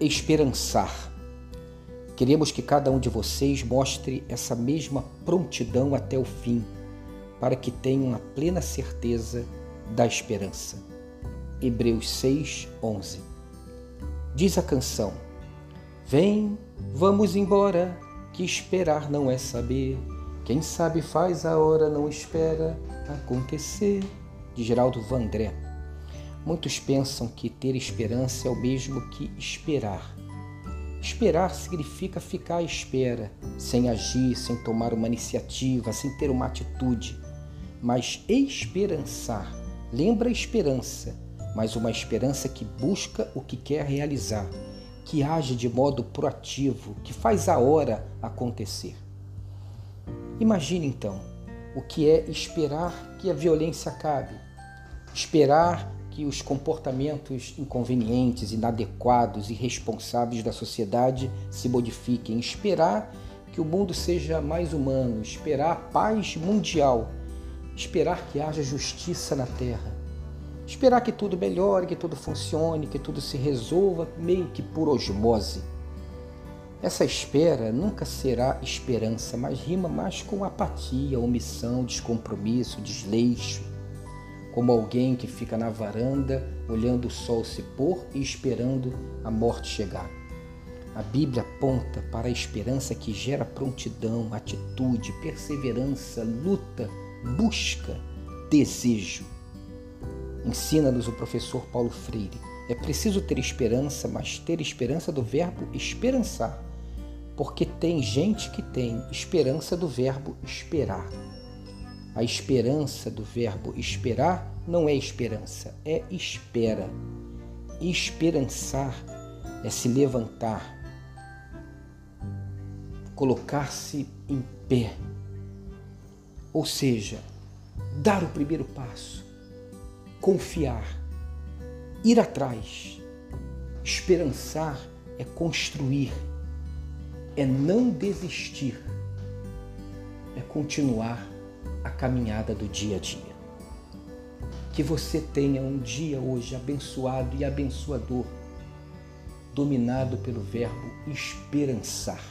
esperançar. Queremos que cada um de vocês mostre essa mesma prontidão até o fim, para que tenham a plena certeza da esperança. Hebreus 6, 11. Diz a canção: Vem, vamos embora, que esperar não é saber. Quem sabe faz a hora, não espera acontecer. De Geraldo Vandré. Muitos pensam que ter esperança é o mesmo que esperar. Esperar significa ficar à espera, sem agir, sem tomar uma iniciativa, sem ter uma atitude. Mas esperançar lembra a esperança, mas uma esperança que busca o que quer realizar, que age de modo proativo, que faz a hora acontecer. Imagine então o que é esperar que a violência acabe, esperar que os comportamentos inconvenientes, inadequados, irresponsáveis da sociedade se modifiquem, esperar que o mundo seja mais humano, esperar paz mundial, esperar que haja justiça na terra, esperar que tudo melhore, que tudo funcione, que tudo se resolva meio que por osmose. Essa espera nunca será esperança, mas rima mais com apatia, omissão, descompromisso, desleixo como alguém que fica na varanda olhando o sol se pôr e esperando a morte chegar. A Bíblia aponta para a esperança que gera prontidão, atitude, perseverança, luta, busca, desejo. Ensina-nos o professor Paulo Freire. É preciso ter esperança, mas ter esperança do verbo esperançar, porque tem gente que tem esperança do verbo esperar. A esperança do verbo esperar não é esperança, é espera. Esperançar é se levantar, colocar-se em pé. Ou seja, dar o primeiro passo, confiar, ir atrás. Esperançar é construir, é não desistir, é continuar a caminhada do dia a dia. Que você tenha um dia hoje abençoado e abençoador, dominado pelo verbo esperançar.